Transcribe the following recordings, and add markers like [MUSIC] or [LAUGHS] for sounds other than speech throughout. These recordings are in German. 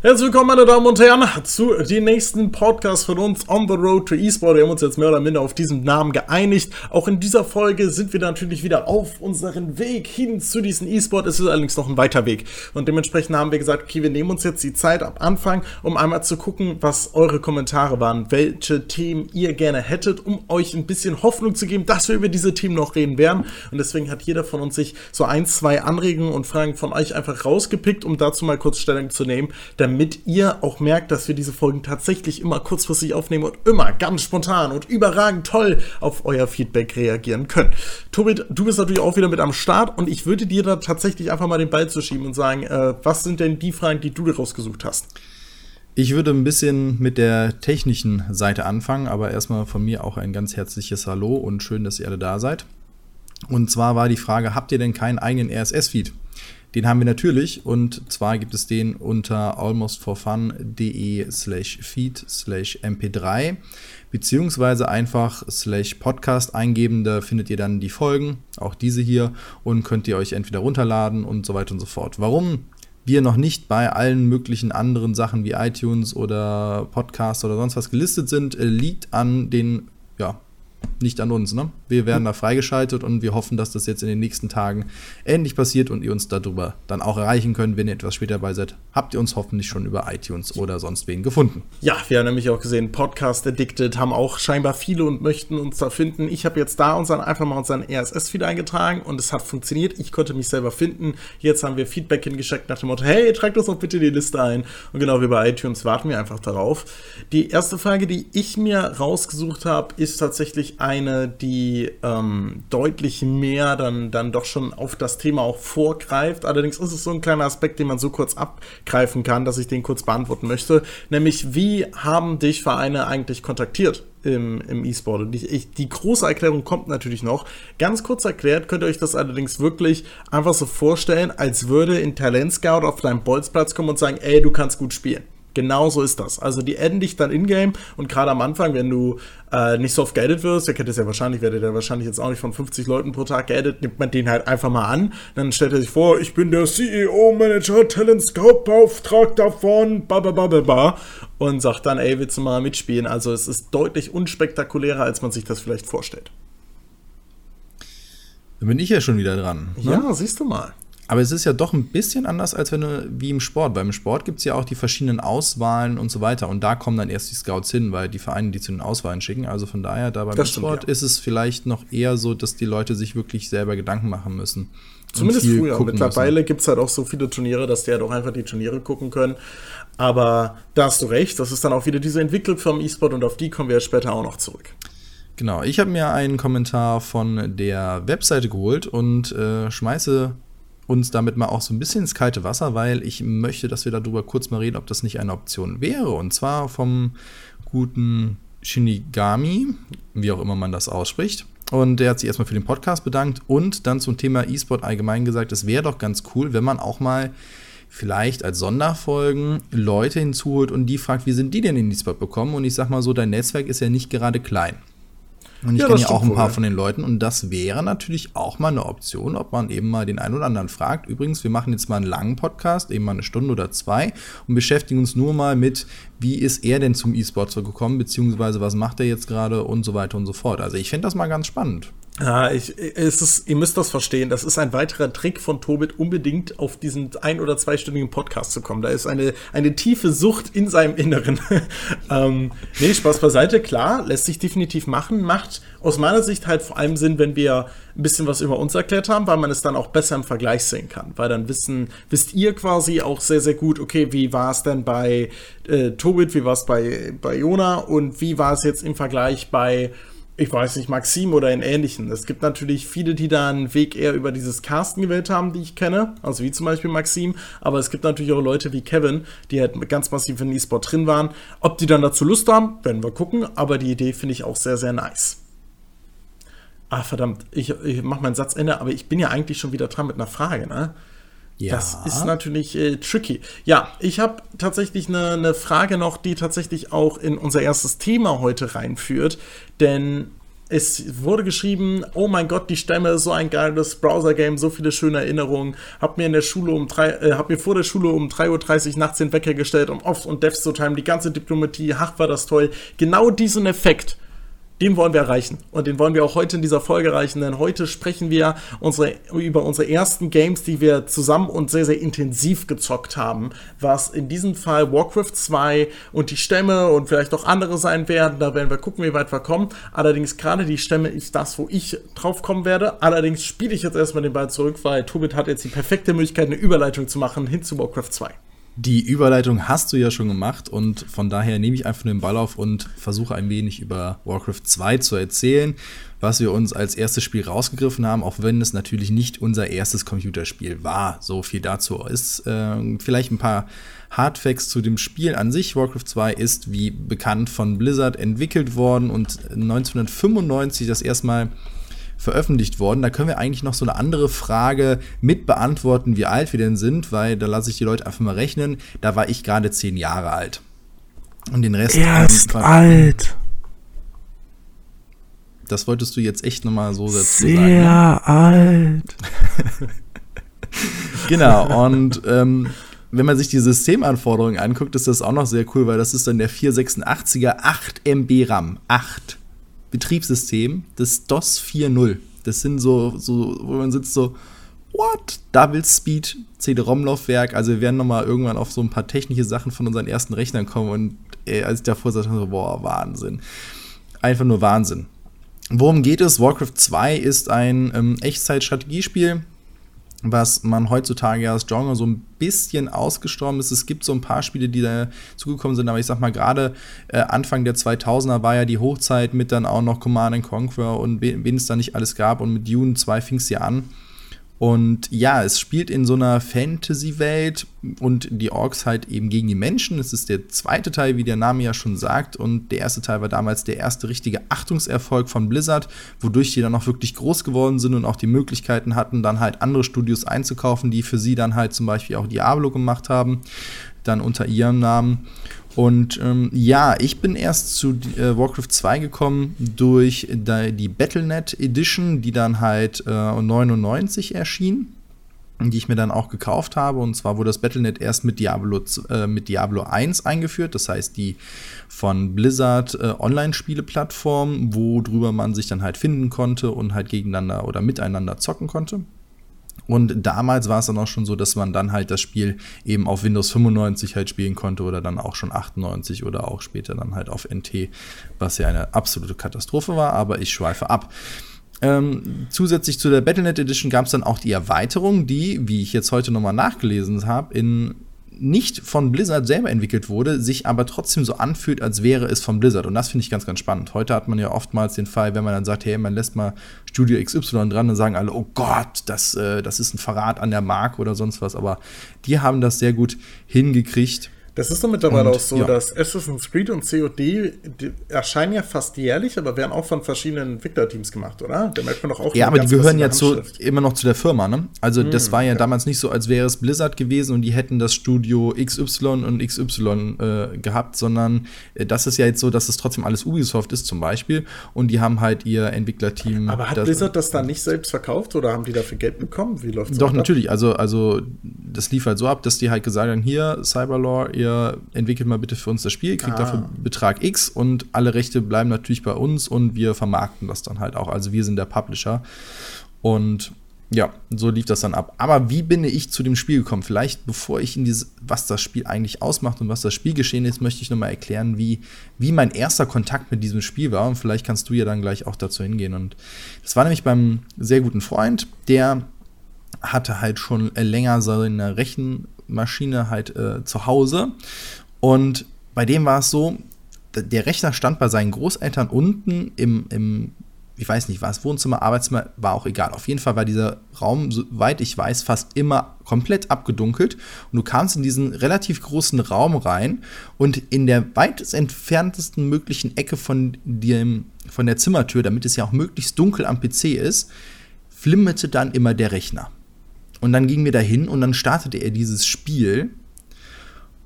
Herzlich willkommen, meine Damen und Herren, zu dem nächsten Podcast von uns On the Road to eSport. Wir haben uns jetzt mehr oder minder auf diesen Namen geeinigt. Auch in dieser Folge sind wir natürlich wieder auf unserem Weg hin zu diesem eSport. Es ist allerdings noch ein weiter Weg. Und dementsprechend haben wir gesagt, okay, wir nehmen uns jetzt die Zeit am Anfang, um einmal zu gucken, was eure Kommentare waren, welche Themen ihr gerne hättet, um euch ein bisschen Hoffnung zu geben, dass wir über diese Themen noch reden werden. Und deswegen hat jeder von uns sich so ein, zwei Anregungen und Fragen von euch einfach rausgepickt, um dazu mal kurz Stellung zu nehmen. Damit damit ihr auch merkt, dass wir diese Folgen tatsächlich immer kurzfristig aufnehmen und immer ganz spontan und überragend toll auf euer Feedback reagieren können. Tobit, du bist natürlich auch wieder mit am Start und ich würde dir da tatsächlich einfach mal den Ball zu schieben und sagen, äh, was sind denn die Fragen, die du dir rausgesucht hast? Ich würde ein bisschen mit der technischen Seite anfangen, aber erstmal von mir auch ein ganz herzliches Hallo und schön, dass ihr alle da seid. Und zwar war die Frage, habt ihr denn keinen eigenen RSS-Feed? Den haben wir natürlich und zwar gibt es den unter almostforfun.de slash feed slash mp3 beziehungsweise einfach slash podcast eingeben, da findet ihr dann die Folgen, auch diese hier und könnt ihr euch entweder runterladen und so weiter und so fort. Warum wir noch nicht bei allen möglichen anderen Sachen wie iTunes oder Podcast oder sonst was gelistet sind, äh, liegt an den ja, nicht an uns. Ne? Wir werden da freigeschaltet und wir hoffen, dass das jetzt in den nächsten Tagen ähnlich passiert und ihr uns darüber dann auch erreichen könnt, wenn ihr etwas später dabei seid. Habt ihr uns hoffentlich schon über iTunes oder sonst wen gefunden? Ja, wir haben nämlich auch gesehen, Podcast Addicted haben auch scheinbar viele und möchten uns da finden. Ich habe jetzt da unseren, einfach mal unseren RSS-Feed eingetragen und es hat funktioniert. Ich konnte mich selber finden. Jetzt haben wir Feedback hingeschickt nach dem Motto, hey, tragt uns doch bitte die Liste ein. Und genau wie bei iTunes warten wir einfach darauf. Die erste Frage, die ich mir rausgesucht habe, ist tatsächlich eine, die ähm, deutlich mehr dann, dann doch schon auf das Thema auch vorgreift. Allerdings ist es so ein kleiner Aspekt, den man so kurz abgreifen kann, dass ich den kurz beantworten möchte. Nämlich, wie haben dich Vereine eigentlich kontaktiert? im, im E-Sport. Und ich, ich, die große Erklärung kommt natürlich noch. Ganz kurz erklärt, könnt ihr euch das allerdings wirklich einfach so vorstellen, als würde ein Talent Scout auf deinen Bolzplatz kommen und sagen, ey, du kannst gut spielen. Genau so ist das. Also die adden dich dann in-game und gerade am Anfang, wenn du äh, nicht so oft geaddet wirst, ihr kennt es ja wahrscheinlich, werdet ihr wahrscheinlich jetzt auch nicht von 50 Leuten pro Tag geaddet, nimmt man den halt einfach mal an. Dann stellt er sich vor, ich bin der CEO, Manager, Talent Scout, Beauftragter von bababababa und sagt dann, ey, willst du mal mitspielen? Also es ist deutlich unspektakulärer, als man sich das vielleicht vorstellt. Dann bin ich ja schon wieder dran. Ne? Ja, siehst du mal. Aber es ist ja doch ein bisschen anders, als wenn du, wie im Sport. Beim Sport gibt es ja auch die verschiedenen Auswahlen und so weiter. Und da kommen dann erst die Scouts hin, weil die Vereine die zu den Auswahlen schicken. Also von daher, da beim das Sport ja. ist es vielleicht noch eher so, dass die Leute sich wirklich selber Gedanken machen müssen. Zumindest früher. Mittlerweile gibt es halt auch so viele Turniere, dass die halt auch einfach die Turniere gucken können. Aber da hast du recht, das ist dann auch wieder diese Entwicklung vom E-Sport und auf die kommen wir jetzt später auch noch zurück. Genau, ich habe mir einen Kommentar von der Webseite geholt und äh, schmeiße uns damit mal auch so ein bisschen ins kalte Wasser, weil ich möchte, dass wir darüber kurz mal reden, ob das nicht eine Option wäre. Und zwar vom guten Shinigami, wie auch immer man das ausspricht. Und der hat sich erstmal für den Podcast bedankt und dann zum Thema E-Sport allgemein gesagt, es wäre doch ganz cool, wenn man auch mal vielleicht als Sonderfolgen Leute hinzuholt und die fragt, wie sind die denn in E-Sport bekommen? Und ich sag mal so, dein Netzwerk ist ja nicht gerade klein. Und ich ja, kenne ja auch ein paar wohl, von den Leuten und das wäre natürlich auch mal eine Option, ob man eben mal den einen oder anderen fragt. Übrigens, wir machen jetzt mal einen langen Podcast, eben mal eine Stunde oder zwei und beschäftigen uns nur mal mit, wie ist er denn zum E-Sport gekommen, beziehungsweise was macht er jetzt gerade und so weiter und so fort. Also ich finde das mal ganz spannend. Ja, ich, es ist, ihr müsst das verstehen. Das ist ein weiterer Trick von Tobit, unbedingt auf diesen ein- oder zweistündigen Podcast zu kommen. Da ist eine, eine tiefe Sucht in seinem Inneren. [LAUGHS] ähm, nee, Spaß beiseite, klar, lässt sich definitiv machen. Macht aus meiner Sicht halt vor allem Sinn, wenn wir ein bisschen was über uns erklärt haben, weil man es dann auch besser im Vergleich sehen kann. Weil dann wissen, wisst ihr quasi auch sehr, sehr gut, okay, wie war es denn bei äh, Tobit, wie war es bei, bei Jona und wie war es jetzt im Vergleich bei ich weiß nicht, Maxim oder in ähnlichen. Es gibt natürlich viele, die da einen Weg eher über dieses Casten gewählt haben, die ich kenne, also wie zum Beispiel Maxim, aber es gibt natürlich auch Leute wie Kevin, die halt ganz massiv in E-Sport drin waren. Ob die dann dazu Lust haben, werden wir gucken, aber die Idee finde ich auch sehr, sehr nice. Ah, verdammt, ich, ich mache meinen Satzende, aber ich bin ja eigentlich schon wieder dran mit einer Frage, ne? Ja. Das ist natürlich äh, tricky. Ja, ich habe tatsächlich eine, eine Frage noch, die tatsächlich auch in unser erstes Thema heute reinführt. Denn es wurde geschrieben, oh mein Gott, die Stämme ist so ein geiles Browser-Game, so viele schöne Erinnerungen. Hab mir in der Schule um drei, äh, hab mir vor der Schule um 3.30 Uhr nachts den Wecker gestellt, um Offs und Devs zu timen, die ganze Diplomatie, ach, war das toll. Genau diesen Effekt den wollen wir erreichen. Und den wollen wir auch heute in dieser Folge erreichen, denn heute sprechen wir unsere, über unsere ersten Games, die wir zusammen und sehr, sehr intensiv gezockt haben. Was in diesem Fall Warcraft 2 und die Stämme und vielleicht auch andere sein werden. Da werden wir gucken, wie weit wir kommen. Allerdings gerade die Stämme ist das, wo ich drauf kommen werde. Allerdings spiele ich jetzt erstmal den Ball zurück, weil Tobit hat jetzt die perfekte Möglichkeit, eine Überleitung zu machen hin zu Warcraft 2. Die Überleitung hast du ja schon gemacht und von daher nehme ich einfach den Ball auf und versuche ein wenig über Warcraft 2 zu erzählen, was wir uns als erstes Spiel rausgegriffen haben, auch wenn es natürlich nicht unser erstes Computerspiel war. So viel dazu ist äh, vielleicht ein paar Hardfacts zu dem Spiel an sich. Warcraft 2 ist wie bekannt von Blizzard entwickelt worden und 1995 das erstmal veröffentlicht worden. Da können wir eigentlich noch so eine andere Frage mit beantworten, wie alt wir denn sind, weil da lasse ich die Leute einfach mal rechnen. Da war ich gerade zehn Jahre alt. Und den Rest. Er ist ähm, alt. Das wolltest du jetzt echt nochmal so dazu Sehr sagen. Sehr ne? alt. [LAUGHS] genau, und ähm, wenn man sich die Systemanforderungen anguckt, ist das auch noch sehr cool, weil das ist dann der 486er 8 MB RAM. 8. Betriebssystem, das DOS 4.0. Das sind so, so, wo man sitzt so, what? Double Speed, CD-ROM-Laufwerk. Also wir werden nochmal irgendwann auf so ein paar technische Sachen von unseren ersten Rechnern kommen und ey, als ich davor sagte, so, boah, Wahnsinn. Einfach nur Wahnsinn. Worum geht es? Warcraft 2 ist ein ähm, Echtzeit-Strategiespiel was man heutzutage als Genre so ein bisschen ausgestorben ist. Es gibt so ein paar Spiele, die da zugekommen sind, aber ich sag mal, gerade äh, Anfang der 2000er war ja die Hochzeit mit dann auch noch Command Conquer und wen es da nicht alles gab und mit Dune 2 fing es ja an. Und ja, es spielt in so einer Fantasy-Welt und die Orks halt eben gegen die Menschen. Es ist der zweite Teil, wie der Name ja schon sagt. Und der erste Teil war damals der erste richtige Achtungserfolg von Blizzard, wodurch die dann auch wirklich groß geworden sind und auch die Möglichkeiten hatten, dann halt andere Studios einzukaufen, die für sie dann halt zum Beispiel auch Diablo gemacht haben, dann unter ihrem Namen. Und ähm, ja, ich bin erst zu äh, Warcraft 2 gekommen durch die Battlenet Edition, die dann halt äh, 99 erschien die ich mir dann auch gekauft habe. Und zwar wurde das Battlenet erst mit Diablo, äh, mit Diablo 1 eingeführt. Das heißt, die von Blizzard äh, Online-Spiele-Plattform, worüber man sich dann halt finden konnte und halt gegeneinander oder miteinander zocken konnte. Und damals war es dann auch schon so, dass man dann halt das Spiel eben auf Windows 95 halt spielen konnte oder dann auch schon 98 oder auch später dann halt auf NT, was ja eine absolute Katastrophe war, aber ich schweife ab. Ähm, zusätzlich zu der Battlenet Edition gab es dann auch die Erweiterung, die, wie ich jetzt heute nochmal nachgelesen habe, in nicht von Blizzard selber entwickelt wurde, sich aber trotzdem so anfühlt, als wäre es von Blizzard. Und das finde ich ganz, ganz spannend. Heute hat man ja oftmals den Fall, wenn man dann sagt, hey, man lässt mal Studio XY dran, dann sagen alle, oh Gott, das, äh, das ist ein Verrat an der Marke oder sonst was. Aber die haben das sehr gut hingekriegt. Das ist doch mittlerweile und, auch so, ja. dass Assassin's Creed und COD erscheinen ja fast jährlich, aber werden auch von verschiedenen Entwicklerteams gemacht, oder? Da merkt man doch auch Ja, aber die gehören ja zu, immer noch zu der Firma, ne? Also hm, das war ja, ja, damals nicht so, als wäre es Blizzard gewesen und die hätten das Studio XY und XY äh, gehabt, sondern äh, das ist ja jetzt so, dass es trotzdem alles Ubisoft ist zum Beispiel und die haben halt ihr Entwicklerteam. Aber hat das, Blizzard das dann nicht selbst verkauft oder haben die dafür Geld bekommen? Wie läuft das? Doch, natürlich. Also, also das lief halt so ab, dass die halt gesagt haben, hier, Cyberlore, ihr ihr entwickelt mal bitte für uns das Spiel, kriegt ah. dafür Betrag X und alle Rechte bleiben natürlich bei uns und wir vermarkten das dann halt auch. Also wir sind der Publisher. Und ja, so lief das dann ab. Aber wie bin ich zu dem Spiel gekommen? Vielleicht, bevor ich in dieses, was das Spiel eigentlich ausmacht und was das Spielgeschehen ist, möchte ich nochmal erklären, wie, wie mein erster Kontakt mit diesem Spiel war. Und vielleicht kannst du ja dann gleich auch dazu hingehen. Und das war nämlich beim sehr guten Freund, der hatte halt schon länger seine Rechen, Maschine halt äh, zu Hause. Und bei dem war es so, der Rechner stand bei seinen Großeltern unten im, im ich weiß nicht, war es Wohnzimmer, Arbeitszimmer, war auch egal. Auf jeden Fall war dieser Raum, soweit ich weiß, fast immer komplett abgedunkelt. Und du kamst in diesen relativ großen Raum rein und in der weitest entferntesten möglichen Ecke von, dem, von der Zimmertür, damit es ja auch möglichst dunkel am PC ist, flimmerte dann immer der Rechner. Und dann gingen wir da hin und dann startete er dieses Spiel.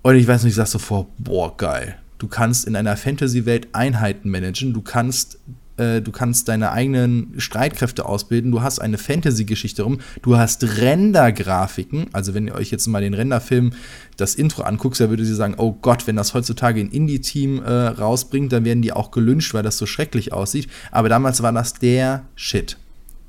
Und ich weiß nicht, ich sag so vor, boah, geil. Du kannst in einer Fantasy-Welt Einheiten managen, du kannst äh, du kannst deine eigenen Streitkräfte ausbilden, du hast eine Fantasy-Geschichte rum, du hast Render-Grafiken. Also, wenn ihr euch jetzt mal den Renderfilm das Intro anguckt, da würde sie sagen: Oh Gott, wenn das heutzutage ein Indie-Team äh, rausbringt, dann werden die auch gelünscht, weil das so schrecklich aussieht. Aber damals war das der Shit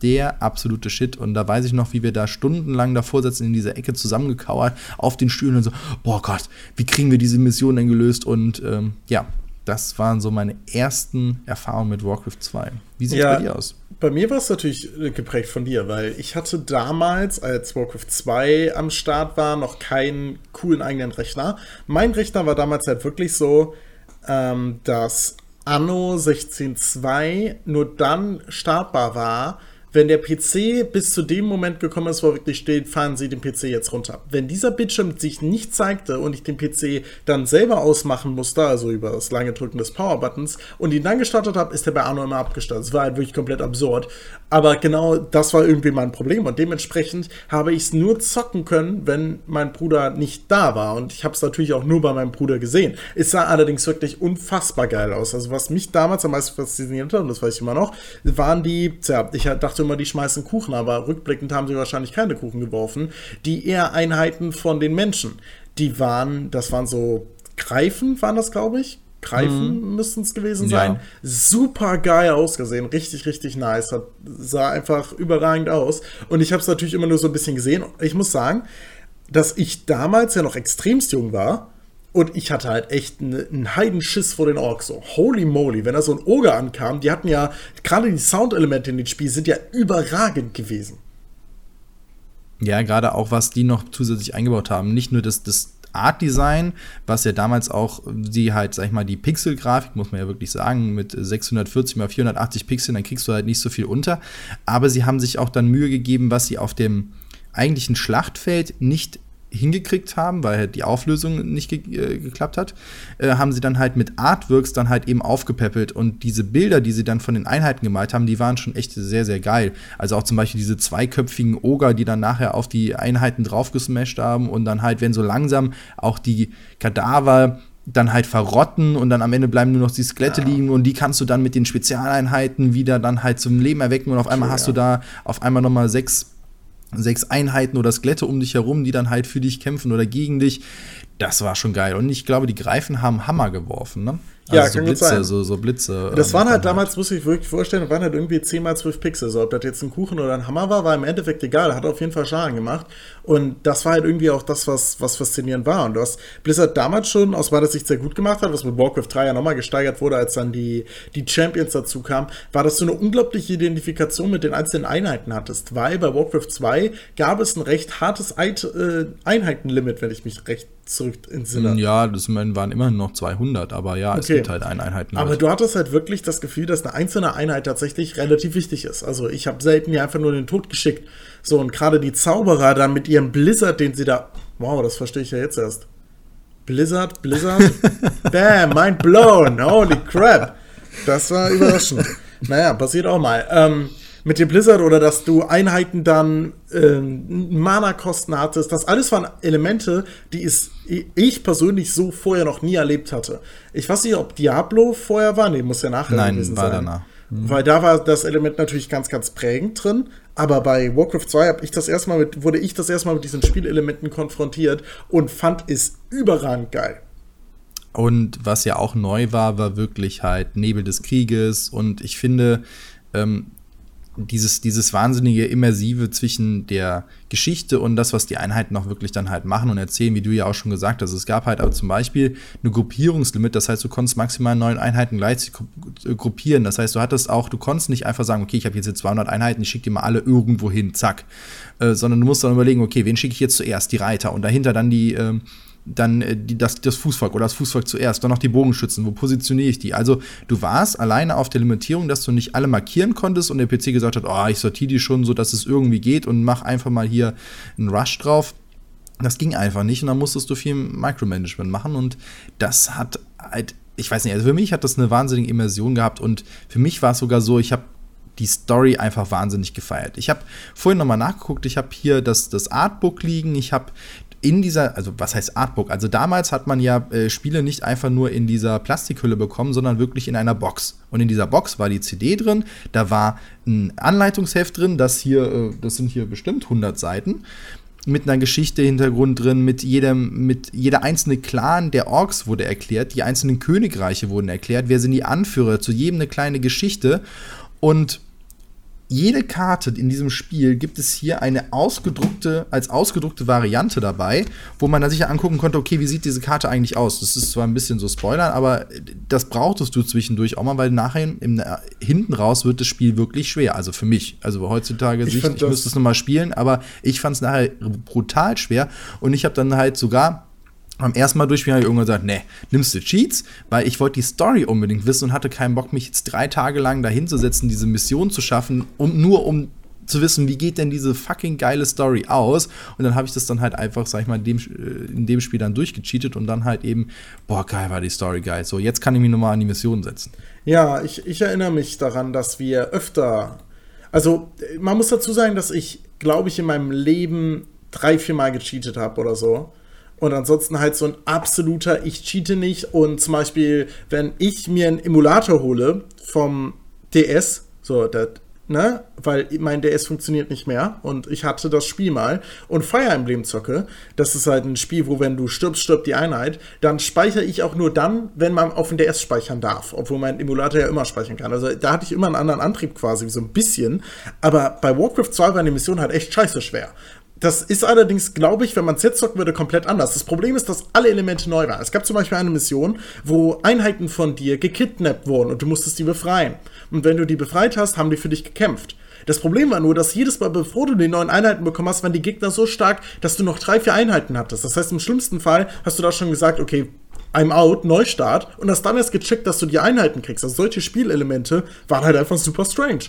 der absolute Shit. Und da weiß ich noch, wie wir da stundenlang davor sitzen, in dieser Ecke zusammengekauert, auf den Stühlen und so, boah Gott, wie kriegen wir diese Mission denn gelöst? Und ähm, ja, das waren so meine ersten Erfahrungen mit Warcraft 2. Wie sieht es ja, bei dir aus? Bei mir war es natürlich geprägt von dir, weil ich hatte damals, als Warcraft 2 am Start war, noch keinen coolen eigenen Rechner. Mein Rechner war damals halt wirklich so, ähm, dass Anno 16.2 nur dann startbar war, wenn der PC bis zu dem Moment gekommen ist, wo wirklich steht, fahren Sie den PC jetzt runter. Wenn dieser Bildschirm sich nicht zeigte und ich den PC dann selber ausmachen musste, also über das lange Drücken des Power-Buttons, und ihn dann gestartet habe, ist der bei Arno immer abgestartet. Das war halt wirklich komplett absurd. Aber genau das war irgendwie mein Problem und dementsprechend habe ich es nur zocken können, wenn mein Bruder nicht da war. Und ich habe es natürlich auch nur bei meinem Bruder gesehen. Es sah allerdings wirklich unfassbar geil aus. Also was mich damals am meisten fasziniert hat, und das weiß ich immer noch, waren die, tja, ich dachte immer, die schmeißen Kuchen, aber rückblickend haben sie wahrscheinlich keine Kuchen geworfen. Die eher Einheiten von den Menschen. Die waren, das waren so Greifen, waren das, glaube ich. Greifen mhm. müssten es gewesen sein. Ja. Super geil ausgesehen, richtig, richtig nice. Hat, sah einfach überragend aus. Und ich habe es natürlich immer nur so ein bisschen gesehen. Ich muss sagen, dass ich damals ja noch extremst jung war und ich hatte halt echt einen Heidenschiss vor den Orks. So, holy moly, wenn da so ein Oger ankam, die hatten ja, gerade die Soundelemente in dem Spiel sind ja überragend gewesen. Ja, gerade auch, was die noch zusätzlich eingebaut haben. Nicht nur das, das Art Design, was ja damals auch die halt, sag ich mal, die Pixel-Grafik, muss man ja wirklich sagen, mit 640 mal 480 Pixeln, dann kriegst du halt nicht so viel unter. Aber sie haben sich auch dann Mühe gegeben, was sie auf dem eigentlichen Schlachtfeld nicht hingekriegt haben, weil halt die Auflösung nicht ge äh, geklappt hat, äh, haben sie dann halt mit Artworks dann halt eben aufgepäppelt und diese Bilder, die sie dann von den Einheiten gemalt haben, die waren schon echt sehr, sehr geil. Also auch zum Beispiel diese zweiköpfigen Oger, die dann nachher auf die Einheiten draufgesmashed haben und dann halt, wenn so langsam auch die Kadaver dann halt verrotten und dann am Ende bleiben nur noch die Skelette ja. liegen und die kannst du dann mit den Spezialeinheiten wieder dann halt zum Leben erwecken und auf einmal okay, hast ja. du da auf einmal nochmal sechs sechs Einheiten oder Skelette um dich herum, die dann halt für dich kämpfen oder gegen dich. Das war schon geil. Und ich glaube, die Greifen haben Hammer geworfen, ne? Also ja, so kann Blitze, sein. So, so Blitze. Das ähm, waren halt damals, muss ich wirklich vorstellen, waren halt irgendwie 10 mal 12 Pixel. So, ob das jetzt ein Kuchen oder ein Hammer war, war im Endeffekt egal. Hat auf jeden Fall Schaden gemacht. Und das war halt irgendwie auch das, was, was faszinierend war. Und was Blizzard damals schon aus meiner Sicht sehr gut gemacht hat, was mit Warcraft 3 ja nochmal gesteigert wurde, als dann die, die Champions dazu kamen, war, dass du eine unglaubliche Identifikation mit den einzelnen Einheiten hattest. Weil bei Warcraft 2 gab es ein recht hartes äh, Einheitenlimit, wenn ich mich recht zurück ins Sinne. Ja, das waren immer noch 200, aber ja, okay. Gibt halt eine Einheit. Aber du hattest halt wirklich das Gefühl, dass eine einzelne Einheit tatsächlich relativ wichtig ist. Also ich habe selten hier einfach nur den Tod geschickt. So, und gerade die Zauberer dann mit ihrem Blizzard, den sie da. Wow, das verstehe ich ja jetzt erst. Blizzard, Blizzard. [LAUGHS] Bam, mind blown. Holy crap. Das war überraschend. naja, passiert auch mal. Ähm, mit dem Blizzard oder dass du Einheiten dann ähm, Mana-Kosten hattest. Das alles waren Elemente, die es, ich persönlich so vorher noch nie erlebt hatte. Ich weiß nicht, ob Diablo vorher war. Nee, muss ja nachher Nein, gewesen war sein. danach. Mhm. Weil da war das Element natürlich ganz, ganz prägend drin. Aber bei Warcraft 2 habe ich das erstmal mit, wurde ich das erstmal mit diesen Spielelementen konfrontiert und fand es überragend geil. Und was ja auch neu war, war wirklich halt Nebel des Krieges. Und ich finde, ähm, dieses, dieses wahnsinnige Immersive zwischen der Geschichte und das, was die Einheiten auch wirklich dann halt machen und erzählen, wie du ja auch schon gesagt hast. Es gab halt aber zum Beispiel eine Gruppierungslimit, das heißt, du konntest maximal neun Einheiten gleichzeitig äh, gruppieren. Das heißt, du hattest auch, du konntest nicht einfach sagen, okay, ich habe jetzt hier 200 Einheiten, ich schicke die mal alle irgendwo hin, zack. Äh, sondern du musst dann überlegen, okay, wen schicke ich jetzt zuerst? Die Reiter und dahinter dann die, äh, dann äh, die, das, das Fußvolk oder das Fußvolk zuerst, dann noch die Bogenschützen, wo positioniere ich die? Also du warst alleine auf der Limitierung, dass du nicht alle markieren konntest und der PC gesagt hat, oh, ich sortiere die schon so, dass es irgendwie geht und mach einfach mal hier einen Rush drauf. Das ging einfach nicht und dann musstest du viel Micromanagement machen und das hat halt, ich weiß nicht, also für mich hat das eine wahnsinnige Immersion gehabt und für mich war es sogar so, ich habe die Story einfach wahnsinnig gefeiert. Ich habe vorhin nochmal nachgeguckt, ich habe hier das, das Artbook liegen, ich habe in dieser, also was heißt Artbook? Also damals hat man ja äh, Spiele nicht einfach nur in dieser Plastikhülle bekommen, sondern wirklich in einer Box. Und in dieser Box war die CD drin, da war ein Anleitungsheft drin, das hier, äh, das sind hier bestimmt 100 Seiten mit einer Geschichte Hintergrund drin, mit jedem, mit jeder einzelne Clan der Orks wurde erklärt, die einzelnen Königreiche wurden erklärt, wer sind die Anführer, zu jedem eine kleine Geschichte und jede Karte in diesem Spiel gibt es hier eine ausgedruckte, als ausgedruckte Variante dabei, wo man dann sich angucken konnte, okay, wie sieht diese Karte eigentlich aus? Das ist zwar ein bisschen so Spoilern, aber das brauchtest du zwischendurch auch mal, weil nachher im, hinten raus wird das Spiel wirklich schwer. Also für mich. Also heutzutage, ich, ich müsste es nochmal spielen, aber ich fand es nachher brutal schwer und ich habe dann halt sogar beim ersten Mal durchspielen habe ich irgendwann gesagt, nee, nimmst du Cheats, weil ich wollte die Story unbedingt wissen und hatte keinen Bock, mich jetzt drei Tage lang dahinzusetzen, diese Mission zu schaffen, um nur um zu wissen, wie geht denn diese fucking geile Story aus. Und dann habe ich das dann halt einfach, sag ich mal, in dem, äh, in dem Spiel dann durchgecheatet und dann halt eben, boah, geil war die Story geil. So, jetzt kann ich mich nochmal an die Mission setzen. Ja, ich, ich erinnere mich daran, dass wir öfter, also man muss dazu sagen, dass ich, glaube ich, in meinem Leben drei, vier Mal gecheatet habe oder so. Und ansonsten halt so ein absoluter Ich cheate nicht. Und zum Beispiel, wenn ich mir einen Emulator hole vom DS, so, das, ne, weil mein DS funktioniert nicht mehr. Und ich hatte das Spiel mal. Und Fire Emblem zocke, das ist halt ein Spiel, wo wenn du stirbst, stirbt die Einheit, dann speichere ich auch nur dann, wenn man auf dem DS speichern darf, obwohl mein Emulator ja immer speichern kann. Also da hatte ich immer einen anderen Antrieb quasi, so ein bisschen, aber bei Warcraft 2 war die Mission halt echt scheiße schwer, das ist allerdings, glaube ich, wenn man jetzt zocken würde, komplett anders. Das Problem ist, dass alle Elemente neu waren. Es gab zum Beispiel eine Mission, wo Einheiten von dir gekidnappt wurden und du musstest die befreien. Und wenn du die befreit hast, haben die für dich gekämpft. Das Problem war nur, dass jedes Mal, bevor du die neuen Einheiten bekommen hast, waren die Gegner so stark, dass du noch drei, vier Einheiten hattest. Das heißt, im schlimmsten Fall hast du da schon gesagt, okay, I'm out, Neustart und hast dann erst gecheckt, dass du die Einheiten kriegst. Also solche Spielelemente waren halt einfach super strange.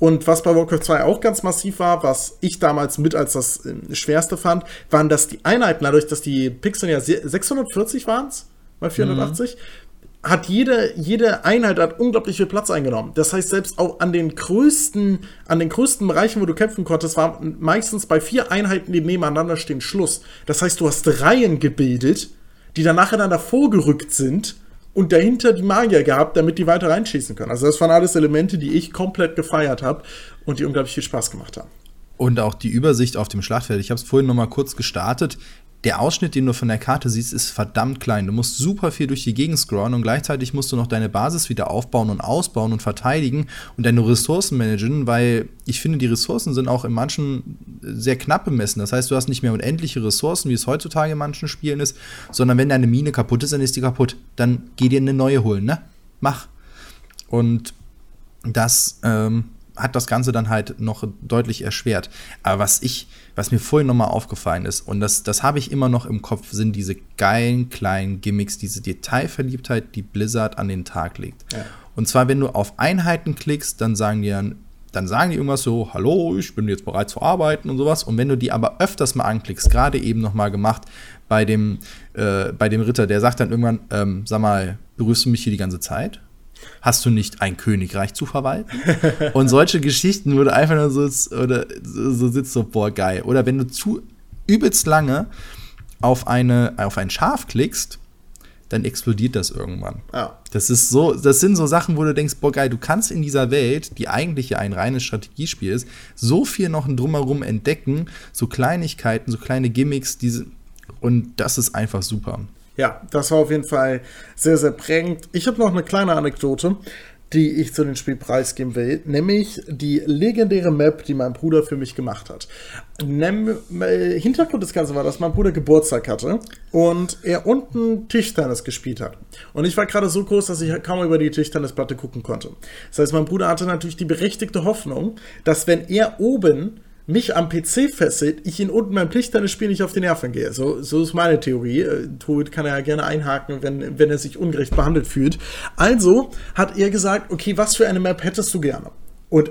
Und was bei Warcraft 2 auch ganz massiv war, was ich damals mit als das äh, Schwerste fand, waren, dass die Einheiten, dadurch, dass die Pixel ja 640 waren es, bei 480, mhm. hat jede, jede Einheit hat unglaublich viel Platz eingenommen. Das heißt, selbst auch an den größten, an den größten Bereichen, wo du kämpfen konntest, war meistens bei vier Einheiten, die nebeneinander stehen, Schluss. Das heißt, du hast Reihen gebildet, die dann nacheinander vorgerückt sind und dahinter die Magier gehabt, damit die weiter reinschießen können. Also das waren alles Elemente, die ich komplett gefeiert habe und die unglaublich viel Spaß gemacht haben. Und auch die Übersicht auf dem Schlachtfeld. Ich habe es vorhin noch mal kurz gestartet der Ausschnitt, den du von der Karte siehst, ist verdammt klein. Du musst super viel durch die Gegend scrollen und gleichzeitig musst du noch deine Basis wieder aufbauen und ausbauen und verteidigen und deine Ressourcen managen, weil ich finde, die Ressourcen sind auch in manchen sehr knapp bemessen. Das heißt, du hast nicht mehr unendliche Ressourcen, wie es heutzutage in manchen Spielen ist, sondern wenn deine Mine kaputt ist, dann ist die kaputt. Dann geh dir eine neue holen, ne? Mach. Und das ähm, hat das Ganze dann halt noch deutlich erschwert. Aber was ich, was mir vorhin nochmal aufgefallen ist, und das, das habe ich immer noch im Kopf, sind diese geilen kleinen Gimmicks, diese Detailverliebtheit, die Blizzard an den Tag legt. Ja. Und zwar, wenn du auf Einheiten klickst, dann sagen die dann, dann sagen die irgendwas so, hallo, ich bin jetzt bereit zu arbeiten und sowas. Und wenn du die aber öfters mal anklickst, gerade eben nochmal gemacht bei dem, äh, bei dem Ritter, der sagt dann irgendwann, ähm, sag mal, berührst du mich hier die ganze Zeit? Hast du nicht ein Königreich zu verwalten? [LAUGHS] Und solche Geschichten, wo du einfach nur so, oder so sitzt, so, boah, geil. Oder wenn du zu übelst lange auf, eine, auf ein Schaf klickst, dann explodiert das irgendwann. Ja. Das ist so, das sind so Sachen, wo du denkst, boah, geil, du kannst in dieser Welt, die eigentlich ja ein reines Strategiespiel ist, so viel noch drumherum entdecken, so Kleinigkeiten, so kleine Gimmicks, diese, und das ist einfach super. Ja, das war auf jeden Fall sehr, sehr prägend. Ich habe noch eine kleine Anekdote, die ich zu dem Spiel preisgeben will, nämlich die legendäre Map, die mein Bruder für mich gemacht hat. Nem äh, Hintergrund des Ganzen war, dass mein Bruder Geburtstag hatte und er unten Tischtennis gespielt hat. Und ich war gerade so groß, dass ich kaum über die Tischtennisplatte gucken konnte. Das heißt, mein Bruder hatte natürlich die berechtigte Hoffnung, dass wenn er oben mich am PC fesselt, ich ihn unten beim Tischtennis-Spiel nicht auf die Nerven gehe. So, so ist meine Theorie. Äh, Tod kann er ja gerne einhaken, wenn, wenn er sich ungerecht behandelt fühlt. Also hat er gesagt, okay, was für eine Map hättest du gerne? Und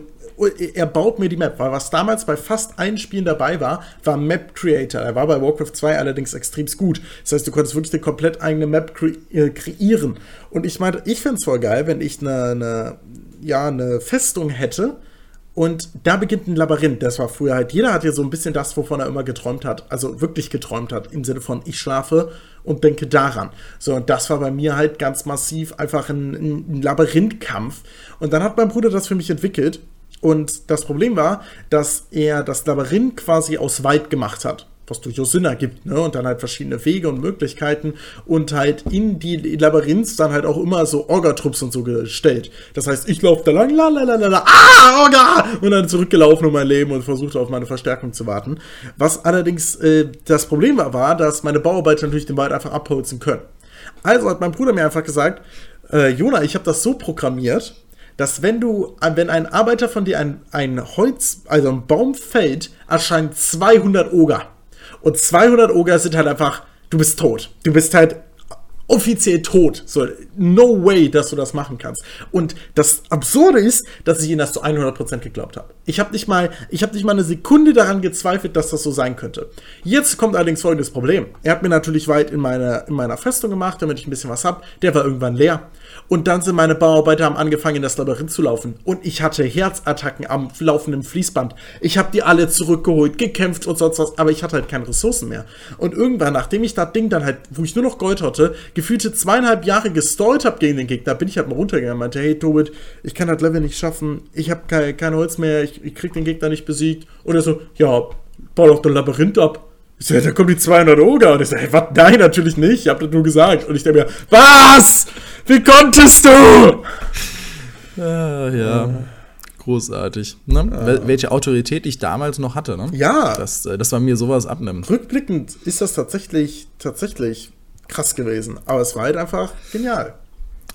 er baut mir die Map, weil was damals bei fast allen Spielen dabei war, war Map Creator. Er war bei Warcraft 2 allerdings extrem gut. Das heißt, du konntest wirklich eine komplett eigene Map kre äh, kreieren. Und ich meinte, ich fände es voll geil, wenn ich eine, eine, ja, eine Festung hätte, Und da beginnt ein Labyrinth. Das war früher halt, jeder hat ja so ein bisschen das, wovon er immer geträumt hat. Also wirklich geträumt hat. Im Sinne von, ich schlafe und denke daran. So, und das war bei mir halt ganz massiv einfach ein, ein Labyrinthkampf. Und dann hat mein Bruder das für mich entwickelt. Und das Problem war, dass er das Labyrinth quasi aus weit gemacht hat was durchaus Sinn ergibt, ne? Und dann halt verschiedene Wege und Möglichkeiten und halt in die Labyrinths dann halt auch immer so Orga-Trupps und so gestellt. Das heißt, ich laufe da lang, la la la la, ah, Orga! Und dann zurückgelaufen um mein Leben und versucht auf meine Verstärkung zu warten. Was allerdings äh, das Problem war, war, dass meine Bauarbeiter natürlich den Wald einfach abholzen können. Also hat mein Bruder mir einfach gesagt, äh, Jona, ich habe das so programmiert, dass wenn du, wenn ein Arbeiter von dir ein, ein Holz, also ein Baum fällt, erscheint 200 Oger. Und 200 Oger sind halt einfach, du bist tot. Du bist halt offiziell tot. So, no way, dass du das machen kannst. Und das Absurde ist, dass ich ihnen das zu 100% geglaubt habe. Ich habe nicht mal, ich habe nicht mal eine Sekunde daran gezweifelt, dass das so sein könnte. Jetzt kommt allerdings folgendes Problem. Er hat mir natürlich weit in, meine, in meiner Festung gemacht, damit ich ein bisschen was hab. Der war irgendwann leer. Und dann sind meine Bauarbeiter haben angefangen, in das Labyrinth zu laufen. Und ich hatte Herzattacken am laufenden Fließband. Ich habe die alle zurückgeholt, gekämpft und sonst was, aber ich hatte halt keine Ressourcen mehr. Und irgendwann, nachdem ich das Ding dann halt, wo ich nur noch Gold hatte, gefühlte zweieinhalb Jahre gestallt habe gegen den Gegner, bin ich halt mal runtergegangen und meinte, hey Tobit, ich kann das Level nicht schaffen, ich habe kein, kein Holz mehr, ich, ich krieg den Gegner nicht besiegt. Und er so, ja, bau doch das Labyrinth ab. Ich so, ja, da kommen die 200 Oger. Und ich so, hey, was? Nein, natürlich nicht. Ich hab das nur gesagt. Und ich denke mir, was? Wie konntest du? Ah, ja, ja. Großartig. Ne? Ja. Welche Autorität ich damals noch hatte, ne? Ja. Dass, äh, dass man mir sowas abnimmt. Rückblickend ist das tatsächlich, tatsächlich krass gewesen. Aber es war halt einfach genial.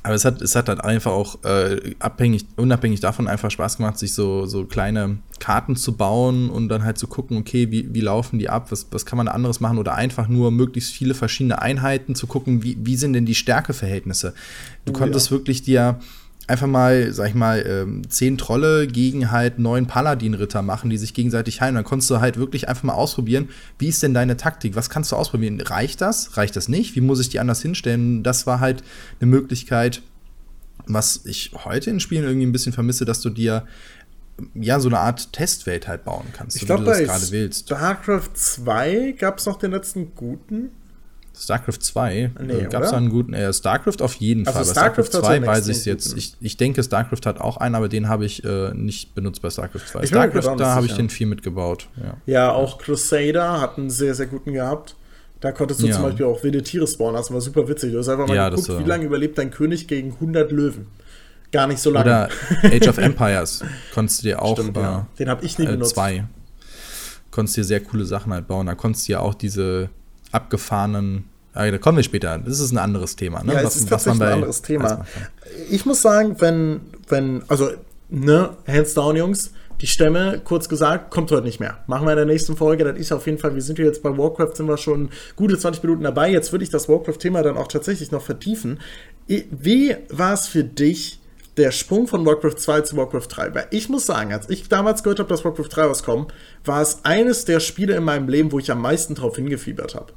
Aber es hat, es hat halt einfach auch äh, abhängig, unabhängig davon einfach Spaß gemacht, sich so, so kleine Karten zu bauen und dann halt zu gucken, okay, wie, wie laufen die ab, was, was kann man anderes machen oder einfach nur möglichst viele verschiedene Einheiten zu gucken, wie, wie sind denn die Stärkeverhältnisse. Du oh, konntest ja. wirklich dir einfach mal, sag ich mal, ähm, zehn Trolle gegen halt neun Paladin-Ritter machen, die sich gegenseitig heilen. Dann konntest du halt wirklich einfach mal ausprobieren, wie ist denn deine Taktik? Was kannst du ausprobieren? Reicht das? Reicht das nicht? Wie muss ich die anders hinstellen? Das war halt eine Möglichkeit, was ich heute in Spielen irgendwie ein bisschen vermisse, dass du dir ja, so eine Art Testwelt halt bauen kannst, ich glaube, bei gerade willst. StarCraft 2 gab es noch den letzten guten. StarCraft 2? Nee, Gab es einen guten? Äh, StarCraft auf jeden also Fall. StarCraft, StarCraft 2 weiß ich jetzt. Ich, ich denke, StarCraft hat auch einen, aber den habe ich äh, nicht benutzt bei StarCraft 2. Ich StarCraft, da habe ich den viel mitgebaut. Ja. ja, auch Crusader hat einen sehr, sehr guten gehabt. Da konntest du ja. zum Beispiel auch wilde Tiere spawnen. Das war super witzig. Du hast einfach mal ja, geguckt, wie lange überlebt dein König gegen 100 Löwen. Gar nicht so lange. Oder [LAUGHS] Age of Empires konntest du dir auch. Stimmt, äh. Den habe ich nie äh, benutzt. Zwei. Konntest dir sehr coole Sachen halt bauen. Da konntest du ja auch diese abgefahrenen ja, da kommen wir später. Das ist ein anderes Thema. Ne? Ja, es was, ist tatsächlich ein anderes Thema. Ich muss sagen, wenn, wenn, also, ne, hands down, Jungs, die Stämme, kurz gesagt, kommt heute nicht mehr. Machen wir in der nächsten Folge. Das ist auf jeden Fall, wir sind jetzt bei Warcraft, sind wir schon gute 20 Minuten dabei. Jetzt würde ich das Warcraft-Thema dann auch tatsächlich noch vertiefen. Wie war es für dich, der Sprung von Warcraft 2 zu Warcraft 3? Weil ich muss sagen, als ich damals gehört habe, dass Warcraft 3 rauskommt, war es eines der Spiele in meinem Leben, wo ich am meisten drauf hingefiebert habe.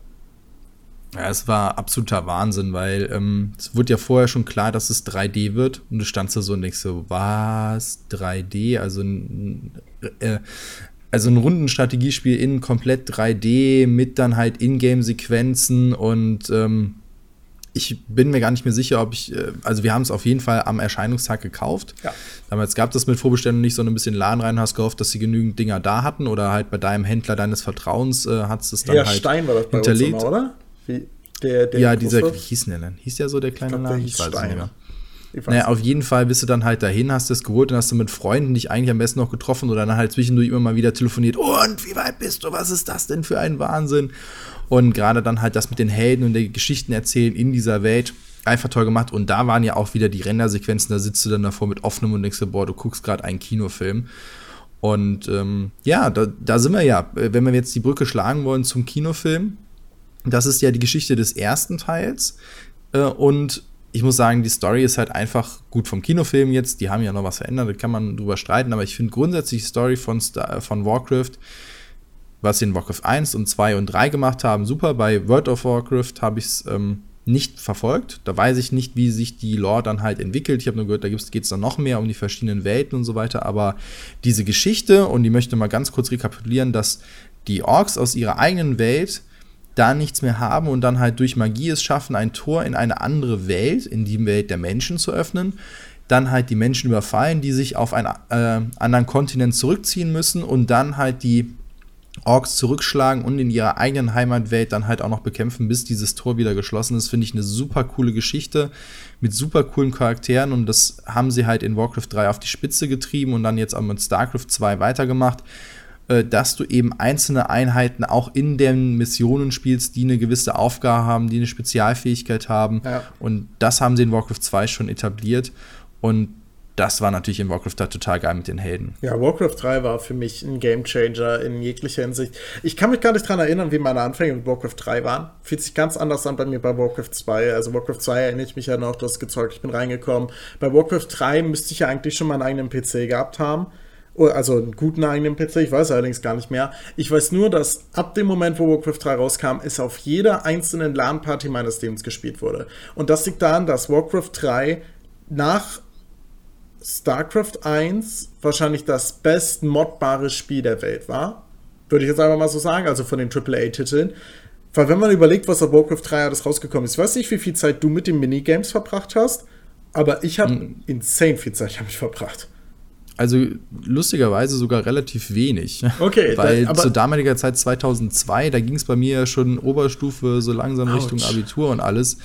Ja, es war absoluter Wahnsinn, weil ähm, es wurde ja vorher schon klar, dass es 3D wird. Und du standst da so und denkst so, was? 3D? Also ein, äh, also ein Rundenstrategiespiel in komplett 3D mit dann halt Ingame-Sequenzen und ähm, ich bin mir gar nicht mehr sicher, ob ich, äh, also wir haben es auf jeden Fall am Erscheinungstag gekauft. Ja. Damals gab es mit Vorbestellung nicht, sondern ein bisschen Laden rein, hast gehofft, dass sie genügend Dinger da hatten oder halt bei deinem Händler deines Vertrauens äh, hat es dann ja, halt Stein war das bei hinterlegt. Uns immer, oder? Wie der, der ja, dieser, wie hieß denn der denn? Hieß der so, der kleine Laden? Ich weiß Stein. nicht mehr. Naja, auf jeden Fall bist du dann halt dahin, hast es geholt und hast du mit Freunden dich eigentlich am besten noch getroffen oder dann halt zwischendurch immer mal wieder telefoniert. Und wie weit bist du? Was ist das denn für ein Wahnsinn? Und gerade dann halt das mit den Helden und den Geschichten erzählen in dieser Welt. Einfach toll gemacht. Und da waren ja auch wieder die Rendersequenzen. Da sitzt du dann davor mit offenem und denkst dir, boah, du guckst gerade einen Kinofilm. Und ähm, ja, da, da sind wir ja. Wenn wir jetzt die Brücke schlagen wollen zum Kinofilm, das ist ja die Geschichte des ersten Teils. Äh, und ich muss sagen, die Story ist halt einfach gut vom Kinofilm jetzt. Die haben ja noch was verändert, da kann man drüber streiten. Aber ich finde grundsätzlich die Story von, Star von Warcraft, was sie in Warcraft 1 und 2 und 3 gemacht haben, super. Bei World of Warcraft habe ich es ähm, nicht verfolgt. Da weiß ich nicht, wie sich die Lore dann halt entwickelt. Ich habe nur gehört, da geht es dann noch mehr um die verschiedenen Welten und so weiter. Aber diese Geschichte, und die möchte mal ganz kurz rekapitulieren, dass die Orks aus ihrer eigenen Welt da nichts mehr haben und dann halt durch Magie es schaffen, ein Tor in eine andere Welt, in die Welt der Menschen zu öffnen. Dann halt die Menschen überfallen, die sich auf einen äh, anderen Kontinent zurückziehen müssen und dann halt die Orks zurückschlagen und in ihrer eigenen Heimatwelt dann halt auch noch bekämpfen, bis dieses Tor wieder geschlossen ist, finde ich eine super coole Geschichte mit super coolen Charakteren und das haben sie halt in Warcraft 3 auf die Spitze getrieben und dann jetzt auch mit StarCraft 2 weitergemacht, äh, dass du eben einzelne Einheiten auch in den Missionen spielst, die eine gewisse Aufgabe haben, die eine Spezialfähigkeit haben ja. und das haben sie in Warcraft 2 schon etabliert und das war natürlich in Warcraft 3 total geil mit den Helden. Ja, Warcraft 3 war für mich ein Gamechanger in jeglicher Hinsicht. Ich kann mich gar nicht daran erinnern, wie meine Anfänge mit Warcraft 3 waren. Fühlt sich ganz anders an bei mir bei Warcraft 2. Also Warcraft 2 erinnere ich mich ja noch, du hast gezeugt, ich bin reingekommen. Bei Warcraft 3 müsste ich ja eigentlich schon mal einen eigenen PC gehabt haben. Oh, also einen guten eigenen PC, ich weiß allerdings gar nicht mehr. Ich weiß nur, dass ab dem Moment, wo Warcraft 3 rauskam, es auf jeder einzelnen LAN-Party meines Lebens gespielt wurde. Und das liegt daran, dass Warcraft 3 nach StarCraft 1 wahrscheinlich das best modbare Spiel der Welt war. Würde ich jetzt einfach mal so sagen, also von den AAA-Titeln. Weil wenn man überlegt, was auf Warcraft 3 alles rausgekommen ist, ich weiß nicht, wie viel Zeit du mit den Minigames verbracht hast, aber ich habe mhm. insane viel Zeit damit verbracht. Also lustigerweise sogar relativ wenig. Okay. [LAUGHS] Weil da, zu damaliger Zeit 2002, da ging es bei mir ja schon Oberstufe so langsam ouch. Richtung Abitur und alles.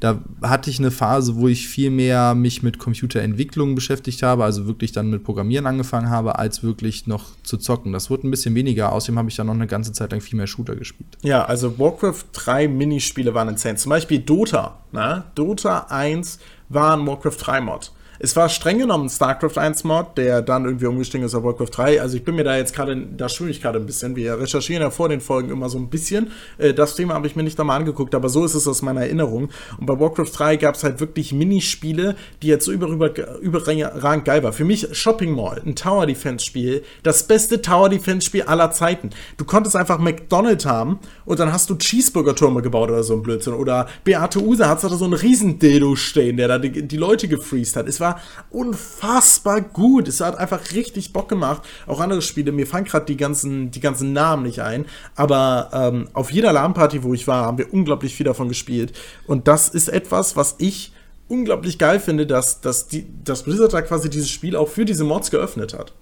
Da hatte ich eine Phase, wo ich viel mehr mich mit Computerentwicklung beschäftigt habe, also wirklich dann mit Programmieren angefangen habe, als wirklich noch zu zocken. Das wurde ein bisschen weniger. Außerdem habe ich dann noch eine ganze Zeit lang viel mehr Shooter gespielt. Ja, also Warcraft 3 Minispiele waren insane. Zum Beispiel Dota. Ne? Dota 1 war ein Warcraft 3 Mod. Es war streng genommen StarCraft 1 Mod, der dann irgendwie umgestiegen ist auf Warcraft 3. Also ich bin mir da jetzt gerade, da schwimme ich gerade ein bisschen. Wir recherchieren ja vor den Folgen immer so ein bisschen. Äh, das Thema habe ich mir nicht nochmal angeguckt, aber so ist es aus meiner Erinnerung. Und bei Warcraft 3 gab es halt wirklich Minispiele, die jetzt so über, über, überragend geil war. Für mich Shopping Mall, ein Tower Defense Spiel, das beste Tower Defense Spiel aller Zeiten. Du konntest einfach McDonald's haben und dann hast du Cheeseburger-Türme gebaut oder so ein Blödsinn. Oder Beate Use hat da so einen riesen Dildo stehen, der da die, die Leute gefreezed hat. Es war war unfassbar gut. Es hat einfach richtig Bock gemacht. Auch andere Spiele, mir fallen gerade die ganzen, die ganzen Namen nicht ein. Aber ähm, auf jeder LAN-Party, wo ich war, haben wir unglaublich viel davon gespielt. Und das ist etwas, was ich unglaublich geil finde, dass, dass, die, dass Blizzard da quasi dieses Spiel auch für diese Mods geöffnet hat.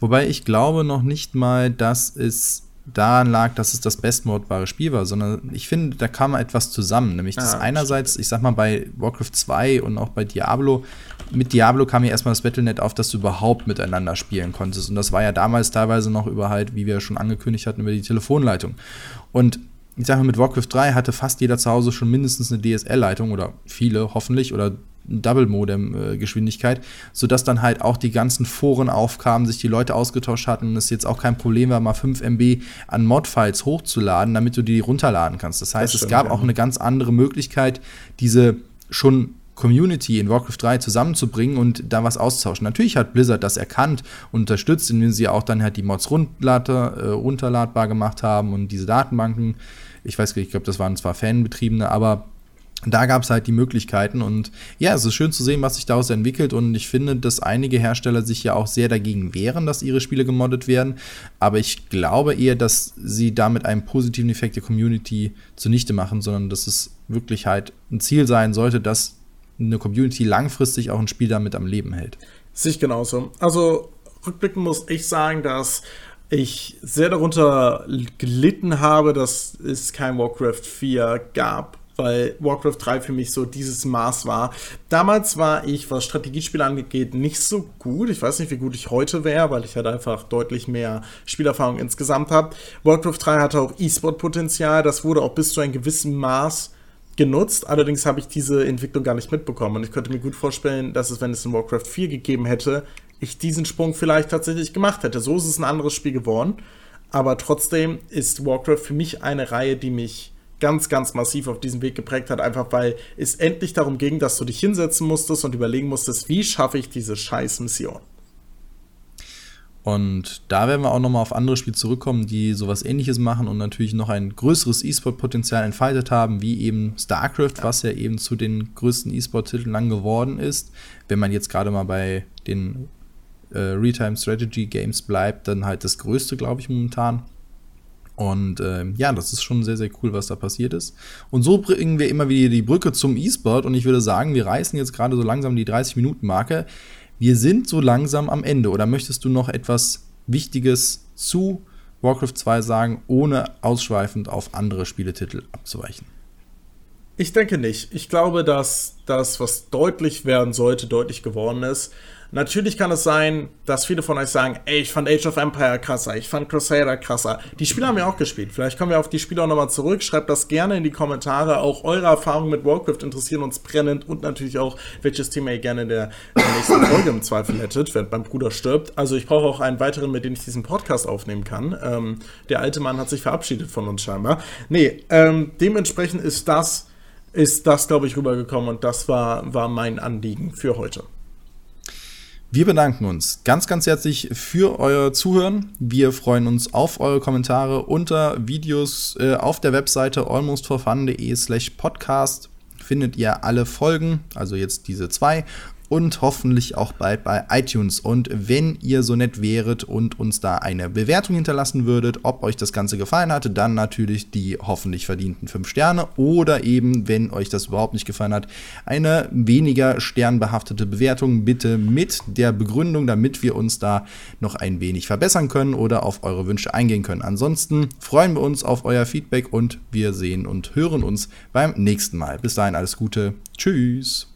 Wobei ich glaube noch nicht mal, dass es daran lag, dass es das bestmodbare Spiel war, sondern ich finde, da kam etwas zusammen. Nämlich, dass ah, einerseits, ich sag mal, bei Warcraft 2 und auch bei Diablo, mit Diablo kam ja erstmal das Battlenet auf, dass du überhaupt miteinander spielen konntest. Und das war ja damals teilweise noch über halt, wie wir schon angekündigt hatten, über die Telefonleitung. Und ich sag mal, mit Warcraft 3 hatte fast jeder zu Hause schon mindestens eine DSL-Leitung oder viele hoffentlich oder Double-Modem-Geschwindigkeit, sodass dann halt auch die ganzen Foren aufkamen, sich die Leute ausgetauscht hatten und es jetzt auch kein Problem war, mal 5 MB an Mod-Files hochzuladen, damit du die runterladen kannst. Das heißt, das stimmt, es gab ja. auch eine ganz andere Möglichkeit, diese schon Community in Warcraft 3 zusammenzubringen und da was auszutauschen. Natürlich hat Blizzard das erkannt und unterstützt, indem sie auch dann halt die Mods äh, runterladbar gemacht haben und diese Datenbanken. Ich weiß nicht, ich glaube, das waren zwar Fanbetriebene, aber da gab es halt die Möglichkeiten und ja, es ist schön zu sehen, was sich daraus entwickelt und ich finde, dass einige Hersteller sich ja auch sehr dagegen wehren, dass ihre Spiele gemoddet werden, aber ich glaube eher, dass sie damit einen positiven Effekt der Community zunichte machen, sondern dass es wirklich halt ein Ziel sein sollte, dass eine Community langfristig auch ein Spiel damit am Leben hält. Sich genauso. Also rückblickend muss ich sagen, dass ich sehr darunter gelitten habe, dass es kein Warcraft 4 gab weil Warcraft 3 für mich so dieses Maß war. Damals war ich, was Strategiespiele angeht, nicht so gut. Ich weiß nicht, wie gut ich heute wäre, weil ich halt einfach deutlich mehr Spielerfahrung insgesamt habe. Warcraft 3 hatte auch E-Sport-Potenzial. Das wurde auch bis zu einem gewissen Maß genutzt. Allerdings habe ich diese Entwicklung gar nicht mitbekommen. Und ich könnte mir gut vorstellen, dass es, wenn es in Warcraft 4 gegeben hätte, ich diesen Sprung vielleicht tatsächlich gemacht hätte. So ist es ein anderes Spiel geworden. Aber trotzdem ist Warcraft für mich eine Reihe, die mich ganz, ganz massiv auf diesem Weg geprägt hat, einfach weil es endlich darum ging, dass du dich hinsetzen musstest und überlegen musstest, wie schaffe ich diese scheiß Mission. Und da werden wir auch nochmal auf andere Spiele zurückkommen, die sowas ähnliches machen und natürlich noch ein größeres E-Sport-Potenzial entfaltet haben, wie eben StarCraft, ja. was ja eben zu den größten E-Sport-Titeln lang geworden ist. Wenn man jetzt gerade mal bei den äh, Realtime Strategy Games bleibt, dann halt das größte, glaube ich, momentan. Und äh, ja, das ist schon sehr, sehr cool, was da passiert ist. Und so bringen wir immer wieder die Brücke zum E-Sport. Und ich würde sagen, wir reißen jetzt gerade so langsam die 30-Minuten-Marke wir sind so langsam am Ende. Oder möchtest du noch etwas Wichtiges zu Warcraft 2 sagen, ohne ausschweifend auf andere Spieletitel abzuweichen? Ich denke nicht. Ich glaube, dass das, was deutlich werden sollte, deutlich geworden ist. Natürlich kann es sein, dass viele von euch sagen, ey, ich fand Age of Empire krasser, ich fand Crusader krasser. Die Spiele haben wir auch gespielt. Vielleicht kommen wir auf die Spiele auch nochmal zurück. Schreibt das gerne in die Kommentare. Auch eure Erfahrungen mit Warcraft interessieren uns brennend und natürlich auch, welches Thema ihr gerne in der, nächsten Folge im Zweifel hättet, wenn mein Bruder stirbt. Also ich brauche auch einen weiteren, mit dem ich diesen Podcast aufnehmen kann. Ähm, der alte Mann hat sich verabschiedet von uns scheinbar. Nee, ähm, dementsprechend ist das, ist das, glaube ich, rübergekommen und das war, war mein Anliegen für heute. Wir bedanken uns ganz, ganz herzlich für euer Zuhören. Wir freuen uns auf eure Kommentare unter Videos äh, auf der Webseite almostforfun.de slash podcast findet ihr alle Folgen, also jetzt diese zwei und hoffentlich auch bald bei iTunes. Und wenn ihr so nett wäret und uns da eine Bewertung hinterlassen würdet, ob euch das Ganze gefallen hatte, dann natürlich die hoffentlich verdienten 5 Sterne oder eben, wenn euch das überhaupt nicht gefallen hat, eine weniger sternbehaftete Bewertung bitte mit der Begründung, damit wir uns da noch ein wenig verbessern können oder auf eure Wünsche eingehen können. Ansonsten freuen wir uns auf euer Feedback und wir sehen und hören uns beim nächsten Mal. Bis dahin alles Gute. Tschüss.